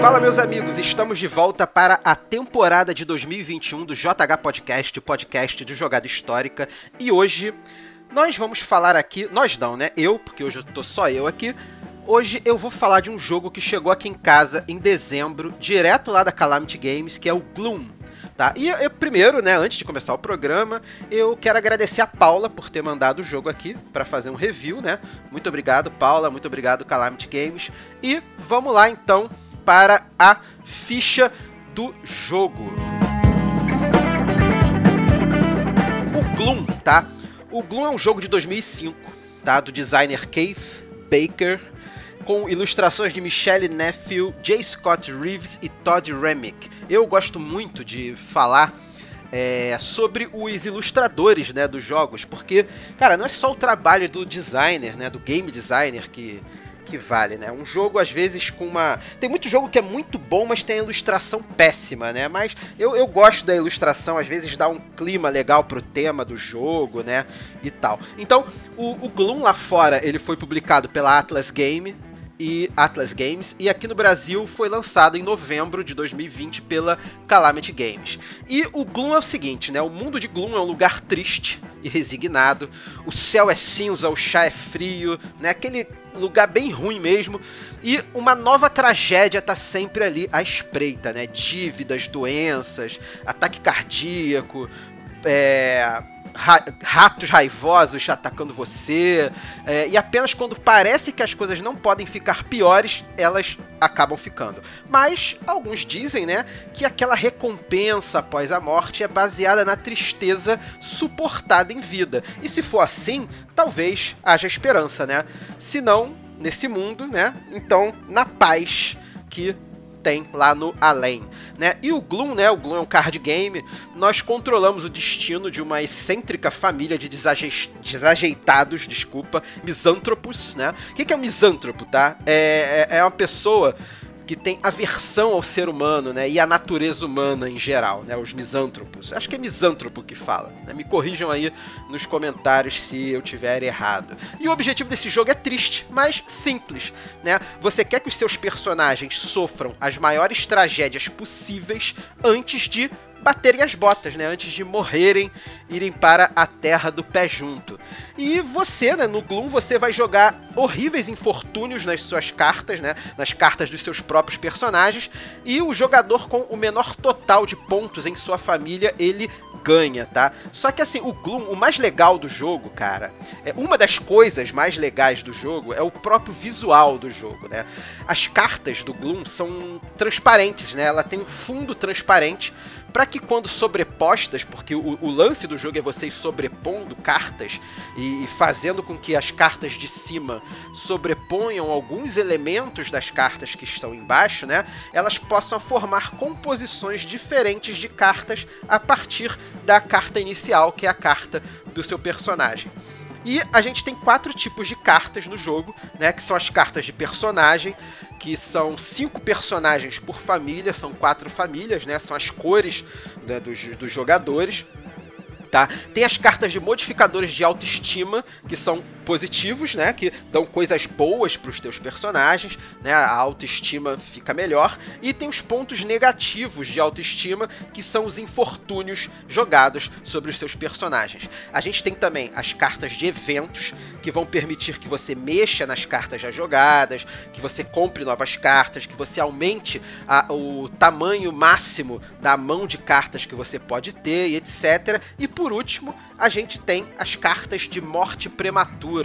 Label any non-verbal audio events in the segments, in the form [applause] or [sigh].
Fala, meus amigos, estamos de volta para a temporada de 2021 do JH Podcast, podcast de jogada histórica. E hoje nós vamos falar aqui, nós não, né? Eu, porque hoje eu tô só eu aqui. Hoje eu vou falar de um jogo que chegou aqui em casa em dezembro, direto lá da Calamity Games, que é o Gloom. Tá? E eu, primeiro, né, antes de começar o programa, eu quero agradecer a Paula por ter mandado o jogo aqui para fazer um review, né? Muito obrigado, Paula, muito obrigado, Calamity Games. E vamos lá então para a ficha do jogo. O Gloom, tá? O Gloom é um jogo de 2005, tá? Do designer Keith Baker, com ilustrações de Michelle Nephew, J. Scott Reeves e Todd Remick. Eu gosto muito de falar é, sobre os ilustradores né, dos jogos, porque, cara, não é só o trabalho do designer, né, do game designer que, que vale, né? Um jogo, às vezes, com uma. Tem muito jogo que é muito bom, mas tem a ilustração péssima, né? Mas eu, eu gosto da ilustração, às vezes dá um clima legal pro tema do jogo, né? E tal. Então, o, o Gloom lá fora, ele foi publicado pela Atlas Game, e Atlas Games, e aqui no Brasil foi lançado em novembro de 2020 pela Calamity Games. E o Gloom é o seguinte, né? O mundo de Gloom é um lugar triste e resignado. O céu é cinza, o chá é frio, né? Aquele lugar bem ruim mesmo. E uma nova tragédia tá sempre ali à espreita, né? Dívidas, doenças, ataque cardíaco, é, ratos raivosos atacando você. É, e apenas quando parece que as coisas não podem ficar piores, elas acabam ficando. Mas alguns dizem, né, que aquela recompensa após a morte é baseada na tristeza suportada em vida. E se for assim, talvez haja esperança, né? Se não, nesse mundo, né? Então, na paz que tem lá no além, né? E o Gloom, né? O Gloom é um card game. Nós controlamos o destino de uma excêntrica família de desaje... desajeitados, desculpa, misântropos, né? O que é um misântropo, tá? É, é, é uma pessoa que tem aversão ao ser humano, né? E à natureza humana em geral, né? Os misântropos. Acho que é misântropo que fala. Né? Me corrijam aí nos comentários se eu tiver errado. E o objetivo desse jogo é triste, mas simples, né? Você quer que os seus personagens sofram as maiores tragédias possíveis antes de baterem as botas, né? Antes de morrerem, irem para a terra do pé junto. E você, né, no Gloom, você vai jogar horríveis infortúnios nas suas cartas, né? Nas cartas dos seus próprios personagens. E o jogador com o menor total de pontos em sua família, ele ganha, tá? Só que assim, o Gloom, o mais legal do jogo, cara, é uma das coisas mais legais do jogo é o próprio visual do jogo, né? As cartas do Gloom são transparentes, né? Ela tem um fundo transparente para que quando sobrepostas, porque o, o, lance do jogo é vocês sobrepondo cartas e, e, fazendo com que as cartas de cima sobreponham alguns elementos das cartas que estão embaixo, né? Elas possam formar composições diferentes de cartas a partir da carta inicial, que é a carta do seu personagem. E a gente tem quatro tipos de cartas no jogo, né? Que são as cartas de personagem, que são cinco personagens por família, são quatro famílias, né? São as cores né, dos, dos jogadores tá? Tem as cartas de modificadores de autoestima, que são positivos, né? Que dão coisas boas para os teus personagens, né? A autoestima fica melhor. E tem os pontos negativos de autoestima, que são os infortúnios jogados sobre os seus personagens. A gente tem também as cartas de eventos, que vão permitir que você mexa nas cartas já jogadas, que você compre novas cartas, que você aumente a, o tamanho máximo da mão de cartas que você pode ter, e etc. E por último, a gente tem as cartas de morte prematura,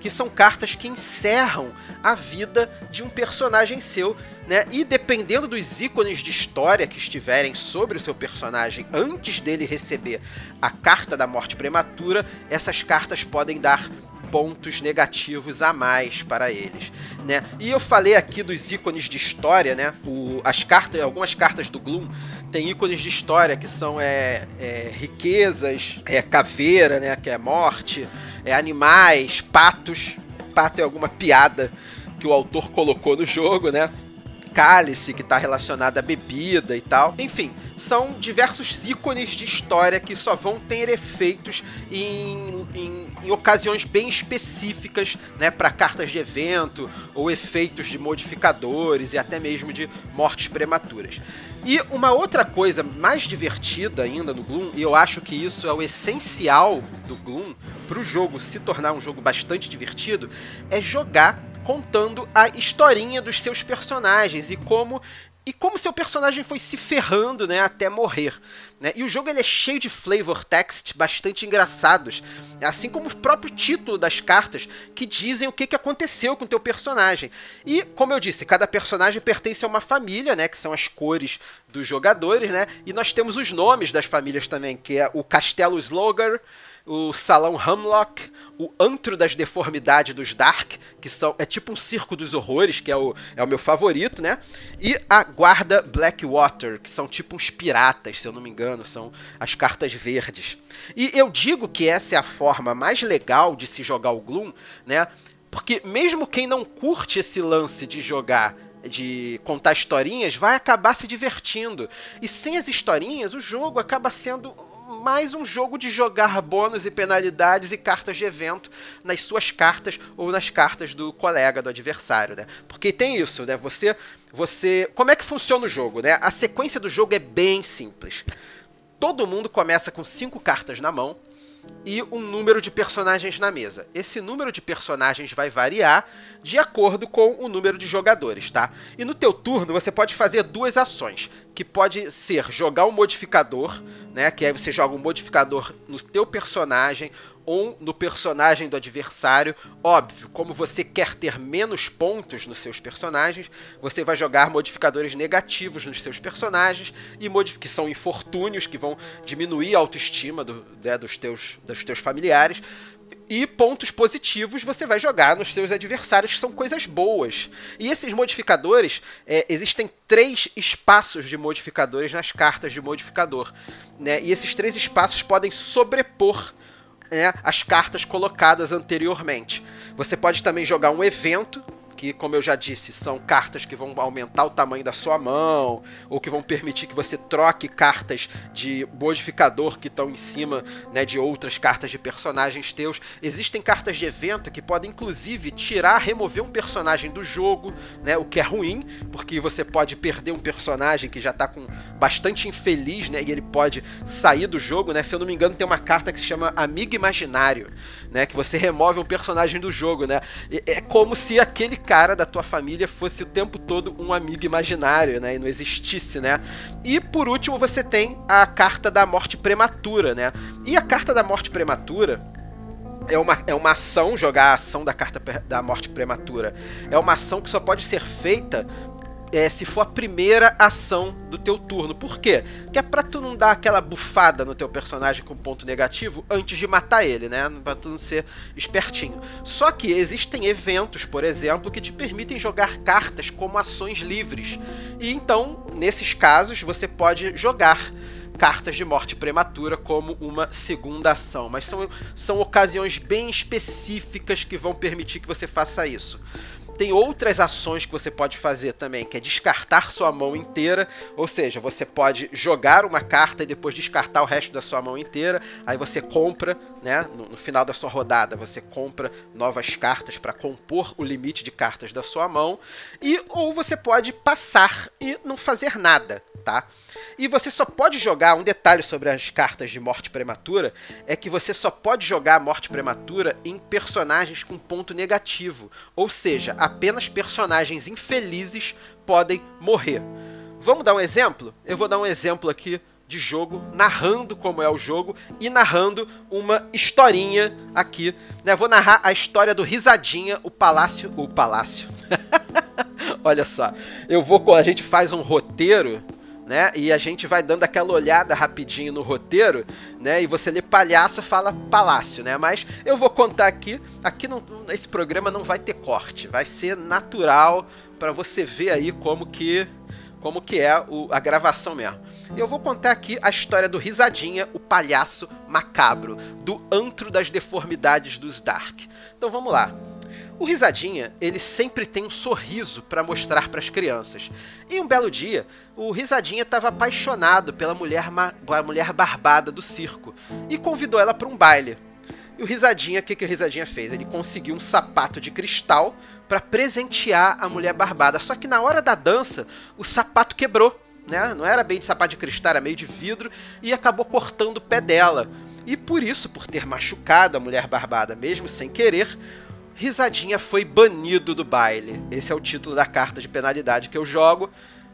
que são cartas que encerram a vida de um personagem seu, né? E dependendo dos ícones de história que estiverem sobre o seu personagem antes dele receber a carta da morte prematura, essas cartas podem dar pontos negativos a mais para eles, né? E eu falei aqui dos ícones de história, né? O, as cartas, algumas cartas do Gloom tem ícones de história que são é, é, riquezas, é caveira, né? Que é morte, é animais, patos. Pato é alguma piada que o autor colocou no jogo, né? Cálice que está relacionado à bebida e tal. Enfim, são diversos ícones de história que só vão ter efeitos em, em, em ocasiões bem específicas, né, para cartas de evento ou efeitos de modificadores e até mesmo de mortes prematuras. E uma outra coisa mais divertida ainda no Gloom, e eu acho que isso é o essencial do Gloom para o jogo se tornar um jogo bastante divertido, é jogar contando a historinha dos seus personagens e como e como seu personagem foi se ferrando, né, até morrer. Né? E o jogo ele é cheio de flavor text bastante engraçados, assim como o próprio título das cartas que dizem o que, que aconteceu com o teu personagem. E, como eu disse, cada personagem pertence a uma família, né, que são as cores dos jogadores, né, e nós temos os nomes das famílias também, que é o Castelo Slogar, o Salão Hamlock, o Antro das Deformidades dos Dark, que são é tipo um circo dos horrores, que é o, é o meu favorito, né? E a Guarda Blackwater, que são tipo uns piratas, se eu não me engano, são as cartas verdes. E eu digo que essa é a forma mais legal de se jogar o Gloom, né? Porque mesmo quem não curte esse lance de jogar de contar historinhas vai acabar se divertindo. E sem as historinhas, o jogo acaba sendo mais um jogo de jogar bônus e penalidades e cartas de evento nas suas cartas ou nas cartas do colega, do adversário, né? Porque tem isso, né? Você, você, como é que funciona o jogo, né? A sequência do jogo é bem simples. Todo mundo começa com cinco cartas na mão e um número de personagens na mesa. Esse número de personagens vai variar de acordo com o número de jogadores, tá? E no teu turno você pode fazer duas ações, que pode ser jogar um modificador, né, que aí você joga um modificador no teu personagem ou no personagem do adversário. Óbvio, como você quer ter menos pontos nos seus personagens, você vai jogar modificadores negativos nos seus personagens e que são infortúnios que vão diminuir a autoestima do, né, dos, teus, dos teus familiares. E pontos positivos você vai jogar nos seus adversários, que são coisas boas. E esses modificadores, é, existem três espaços de modificadores nas cartas de modificador. Né? E esses três espaços podem sobrepor né, as cartas colocadas anteriormente. Você pode também jogar um evento que, como eu já disse, são cartas que vão aumentar o tamanho da sua mão, ou que vão permitir que você troque cartas de modificador que estão em cima né, de outras cartas de personagens teus. Existem cartas de evento que podem, inclusive, tirar, remover um personagem do jogo, né, o que é ruim, porque você pode perder um personagem que já está com bastante infeliz, né, e ele pode sair do jogo. Né? Se eu não me engano, tem uma carta que se chama Amigo Imaginário, né, que você remove um personagem do jogo. Né? É como se aquele cara da tua família fosse o tempo todo um amigo imaginário, né? E não existisse, né? E por último você tem a carta da morte prematura, né? E a carta da morte prematura, é uma, é uma ação, jogar a ação da carta da morte prematura. É uma ação que só pode ser feita é, se for a primeira ação do teu turno. Por quê? Que é pra tu não dar aquela bufada no teu personagem com ponto negativo antes de matar ele, né? Pra tu não ser espertinho. Só que existem eventos, por exemplo, que te permitem jogar cartas como ações livres. E então, nesses casos, você pode jogar cartas de morte prematura como uma segunda ação. Mas são, são ocasiões bem específicas que vão permitir que você faça isso tem outras ações que você pode fazer também, que é descartar sua mão inteira, ou seja, você pode jogar uma carta e depois descartar o resto da sua mão inteira, aí você compra, né, no, no final da sua rodada, você compra novas cartas para compor o limite de cartas da sua mão, e ou você pode passar e não fazer nada, tá? E você só pode jogar, um detalhe sobre as cartas de morte prematura, é que você só pode jogar morte prematura em personagens com ponto negativo. Ou seja, apenas personagens infelizes podem morrer. Vamos dar um exemplo? Eu vou dar um exemplo aqui de jogo, narrando como é o jogo e narrando uma historinha aqui. Né? Vou narrar a história do Risadinha, o Palácio. O Palácio. [laughs] Olha só, eu vou. A gente faz um roteiro né? E a gente vai dando aquela olhada rapidinho no roteiro, né? E você lê palhaço, fala palácio, né? Mas eu vou contar aqui, aqui não, esse programa não vai ter corte, vai ser natural para você ver aí como que como que é o, a gravação mesmo. Eu vou contar aqui a história do Risadinha, o palhaço macabro, do antro das deformidades dos Dark. Então vamos lá. O Risadinha, ele sempre tem um sorriso para mostrar para as crianças. E um belo dia, o Risadinha estava apaixonado pela mulher, mulher barbada do circo e convidou ela para um baile. E o Risadinha, o que, que o Risadinha fez? Ele conseguiu um sapato de cristal para presentear a mulher barbada. Só que na hora da dança, o sapato quebrou. Né? Não era bem de sapato de cristal, era meio de vidro e acabou cortando o pé dela. E por isso, por ter machucado a mulher barbada mesmo sem querer, Risadinha foi banido do baile. Esse é o título da carta de penalidade que eu jogo,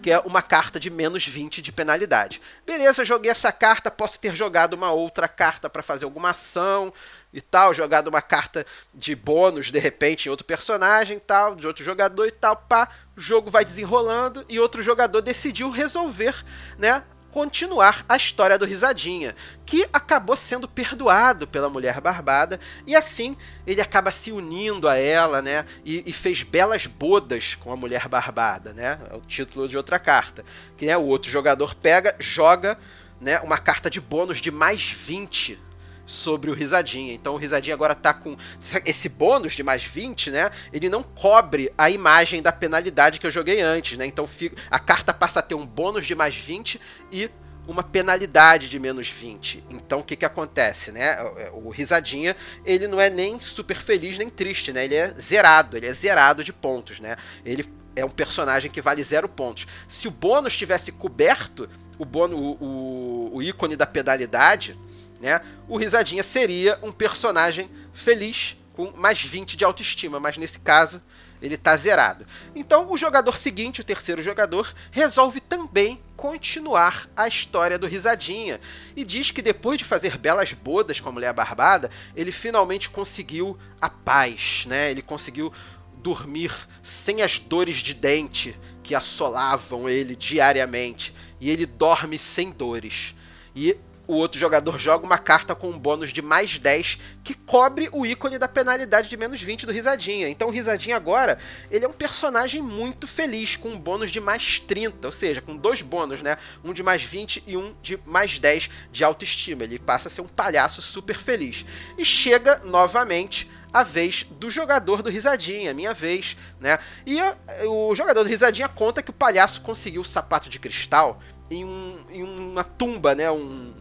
que é uma carta de menos 20 de penalidade. Beleza, joguei essa carta, posso ter jogado uma outra carta para fazer alguma ação e tal, jogado uma carta de bônus de repente em outro personagem e tal, de outro jogador e tal, pá, o jogo vai desenrolando e outro jogador decidiu resolver, né, continuar a história do Risadinha, que acabou sendo perdoado pela mulher barbada e assim ele acaba se unindo a ela, né? E, e, fez belas bodas com a mulher barbada, né? É o título de outra carta. Que né, o outro jogador pega, joga né, uma carta de bônus de mais 20 sobre o Risadinha. Então o Risadinha agora tá com esse bônus de mais 20, né? Ele não cobre a imagem da penalidade que eu joguei antes, né? Então a carta passa a ter um bônus de mais 20 e uma penalidade de menos 20. Então o que que acontece, né? O Risadinha, ele não é nem super feliz nem triste, né? Ele é zerado, ele é zerado de pontos, né? Ele é um personagem que vale zero pontos. Se o bônus tivesse coberto o, bônus, o, o, o ícone da penalidade, né? O Risadinha seria um personagem feliz com mais 20 de autoestima, mas nesse caso ele está zerado. Então o jogador seguinte, o terceiro jogador, resolve também continuar a história do Risadinha e diz que depois de fazer belas bodas com a mulher barbada, ele finalmente conseguiu a paz, né? Ele conseguiu dormir sem as dores de dente que assolavam ele diariamente e ele dorme sem dores. E o outro jogador joga uma carta com um bônus de mais 10 que cobre o ícone da penalidade de menos 20 do Risadinha. Então o Risadinha agora, ele é um personagem muito feliz, com um bônus de mais 30, ou seja, com dois bônus, né? Um de mais 20 e um de mais 10 de autoestima. Ele passa a ser um palhaço super feliz. E chega novamente a vez do jogador do Risadinha, minha vez, né? E a, o jogador do Risadinha conta que o palhaço conseguiu o sapato de cristal em, um, em uma tumba, né? Um,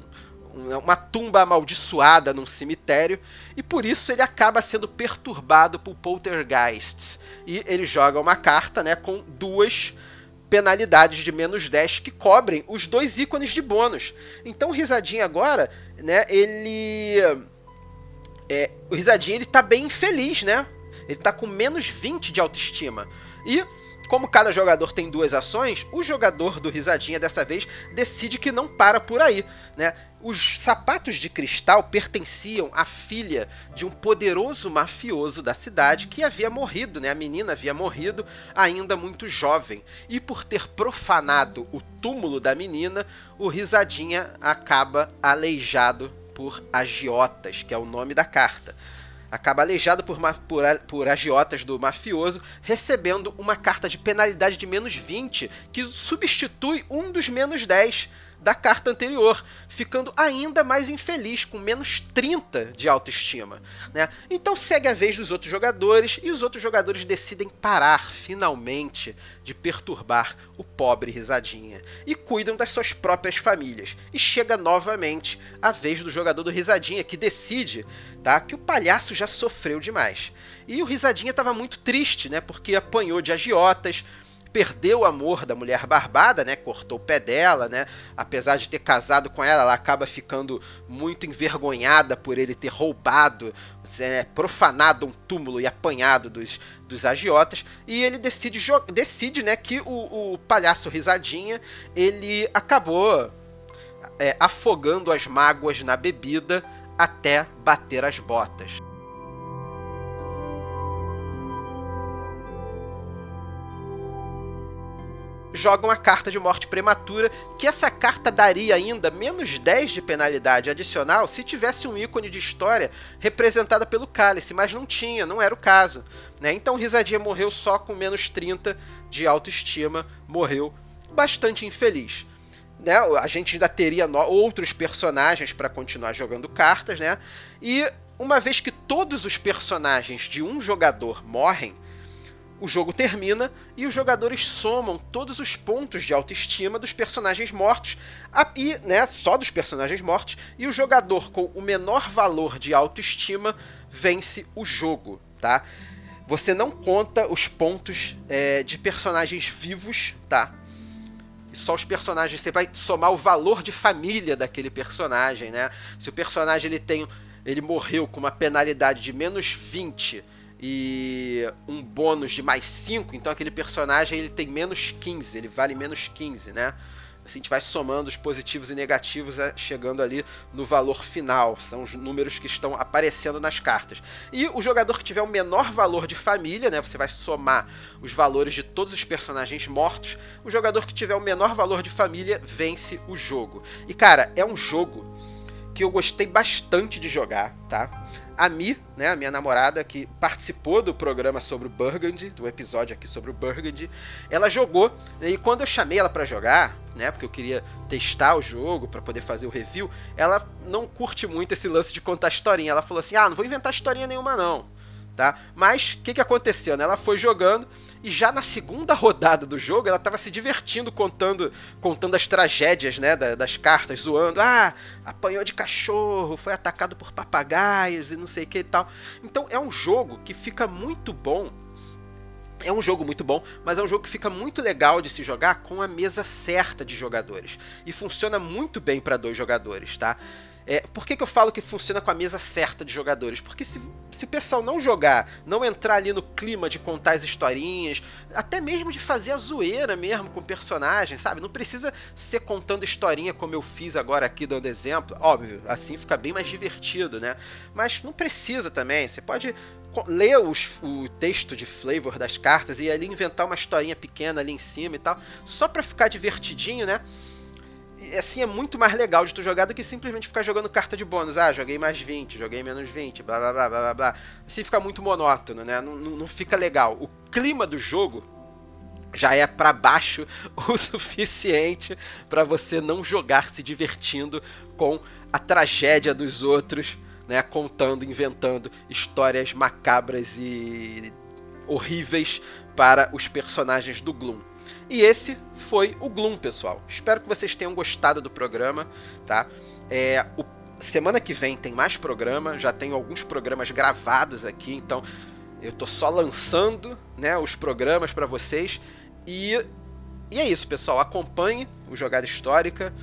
uma tumba amaldiçoada num cemitério, e por isso ele acaba sendo perturbado por poltergeists. E ele joga uma carta né, com duas penalidades de menos 10 que cobrem os dois ícones de bônus. Então o Risadinho agora, né, ele. É, o Risadinho ele tá bem infeliz, né? Ele tá com menos 20 de autoestima. E como cada jogador tem duas ações, o jogador do Risadinha dessa vez decide que não para por aí, né? Os sapatos de cristal pertenciam à filha de um poderoso mafioso da cidade que havia morrido, né? A menina havia morrido ainda muito jovem. E por ter profanado o túmulo da menina, o Risadinha acaba aleijado por agiotas, que é o nome da carta acaba aleijado por, por, por agiotas do mafioso, recebendo uma carta de penalidade de menos 20, que substitui um dos menos 10 da carta anterior, ficando ainda mais infeliz, com menos 30 de autoestima. Né? Então segue a vez dos outros jogadores e os outros jogadores decidem parar, finalmente, de perturbar o pobre Risadinha e cuidam das suas próprias famílias. E chega novamente a vez do jogador do Risadinha, que decide tá, que o palhaço já sofreu demais. E o Risadinha estava muito triste, né, porque apanhou de agiotas perdeu o amor da mulher barbada, né? Cortou o pé dela, né? Apesar de ter casado com ela, ela acaba ficando muito envergonhada por ele ter roubado, né, profanado um túmulo e apanhado dos, dos agiotas. E ele decide, decide né, que o, o palhaço risadinha ele acabou é, afogando as mágoas na bebida até bater as botas. Joga uma carta de morte prematura, que essa carta daria ainda menos 10 de penalidade adicional se tivesse um ícone de história representada pelo cálice, mas não tinha, não era o caso. Né? Então Risadinha morreu só com menos 30 de autoestima, morreu bastante infeliz. Né? A gente ainda teria outros personagens para continuar jogando cartas, né? E uma vez que todos os personagens de um jogador morrem, o jogo termina e os jogadores somam todos os pontos de autoestima dos personagens mortos, e, né, só dos personagens mortos, e o jogador com o menor valor de autoestima vence o jogo, tá? Você não conta os pontos é, de personagens vivos, tá? Só os personagens, você vai somar o valor de família daquele personagem, né? Se o personagem ele tem, ele morreu com uma penalidade de menos 20 e um bônus de mais 5, então aquele personagem ele tem menos 15, ele vale menos 15, né? Assim, a gente vai somando os positivos e negativos, é, chegando ali no valor final. São os números que estão aparecendo nas cartas. E o jogador que tiver o menor valor de família, né? Você vai somar os valores de todos os personagens mortos. O jogador que tiver o menor valor de família vence o jogo. E cara, é um jogo que eu gostei bastante de jogar, tá? a Mi, né, a minha namorada, que participou do programa sobre o Burgundy, do episódio aqui sobre o Burgundy, ela jogou, e quando eu chamei ela para jogar, né, porque eu queria testar o jogo para poder fazer o review, ela não curte muito esse lance de contar historinha. Ela falou assim: "Ah, não vou inventar historinha nenhuma não" tá? Mas o que, que aconteceu? Né? Ela foi jogando e já na segunda rodada do jogo ela estava se divertindo contando contando as tragédias né, da, das cartas, zoando. Ah, apanhou de cachorro, foi atacado por papagaios e não sei o que e tal. Então é um jogo que fica muito bom. É um jogo muito bom, mas é um jogo que fica muito legal de se jogar com a mesa certa de jogadores. E funciona muito bem para dois jogadores, tá? É, por que, que eu falo que funciona com a mesa certa de jogadores? Porque se, se o pessoal não jogar, não entrar ali no clima de contar as historinhas, até mesmo de fazer a zoeira mesmo com o personagem, sabe? Não precisa ser contando historinha como eu fiz agora aqui dando exemplo. Óbvio, assim fica bem mais divertido, né? Mas não precisa também. Você pode ler os, o texto de flavor das cartas e ali inventar uma historinha pequena ali em cima e tal, só pra ficar divertidinho, né? Assim é muito mais legal de tu jogar do que simplesmente ficar jogando carta de bônus. Ah, joguei mais 20, joguei menos 20, blá blá blá blá blá. Assim fica muito monótono, né? Não, não, não fica legal. O clima do jogo já é para baixo [laughs] o suficiente para você não jogar se divertindo com a tragédia dos outros, né? Contando, inventando histórias macabras e horríveis para os personagens do Gloom. E esse foi o Gloom, pessoal. Espero que vocês tenham gostado do programa, tá? É, o, semana que vem tem mais programa, já tenho alguns programas gravados aqui, então eu tô só lançando, né, os programas para vocês e e é isso, pessoal. Acompanhe o Jogada Histórica.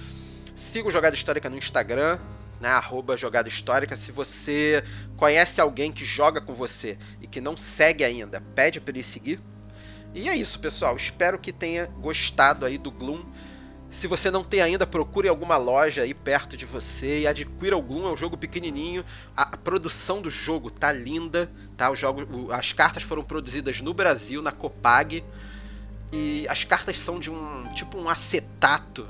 Siga o Jogada Histórica no Instagram, né, arroba Jogada Histórica. Se você conhece alguém que joga com você e que não segue ainda, pede para ele seguir, e é isso, pessoal. Espero que tenha gostado aí do Gloom. Se você não tem ainda, procure alguma loja aí perto de você e adquira o Gloom. É um jogo pequenininho. A, produção do jogo tá linda, tá? O jogo, as cartas foram produzidas no Brasil, na Copag. E as cartas são de um tipo um acetato,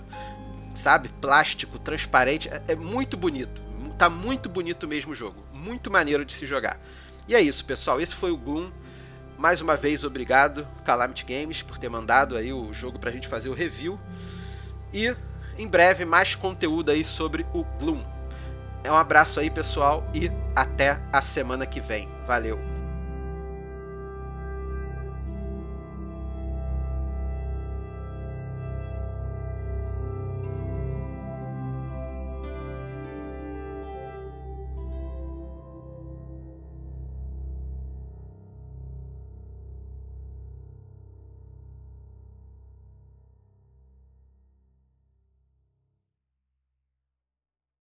sabe? Plástico, transparente. É, é muito bonito. Tá muito bonito mesmo o jogo. Muito maneiro de se jogar. E é isso, pessoal. Esse foi o Gloom. Mais uma vez, obrigado, Calamity Games, por ter mandado aí o jogo pra gente fazer o review. E em breve mais conteúdo aí sobre o Gloom. Um abraço aí, pessoal, e até a semana que vem. Valeu!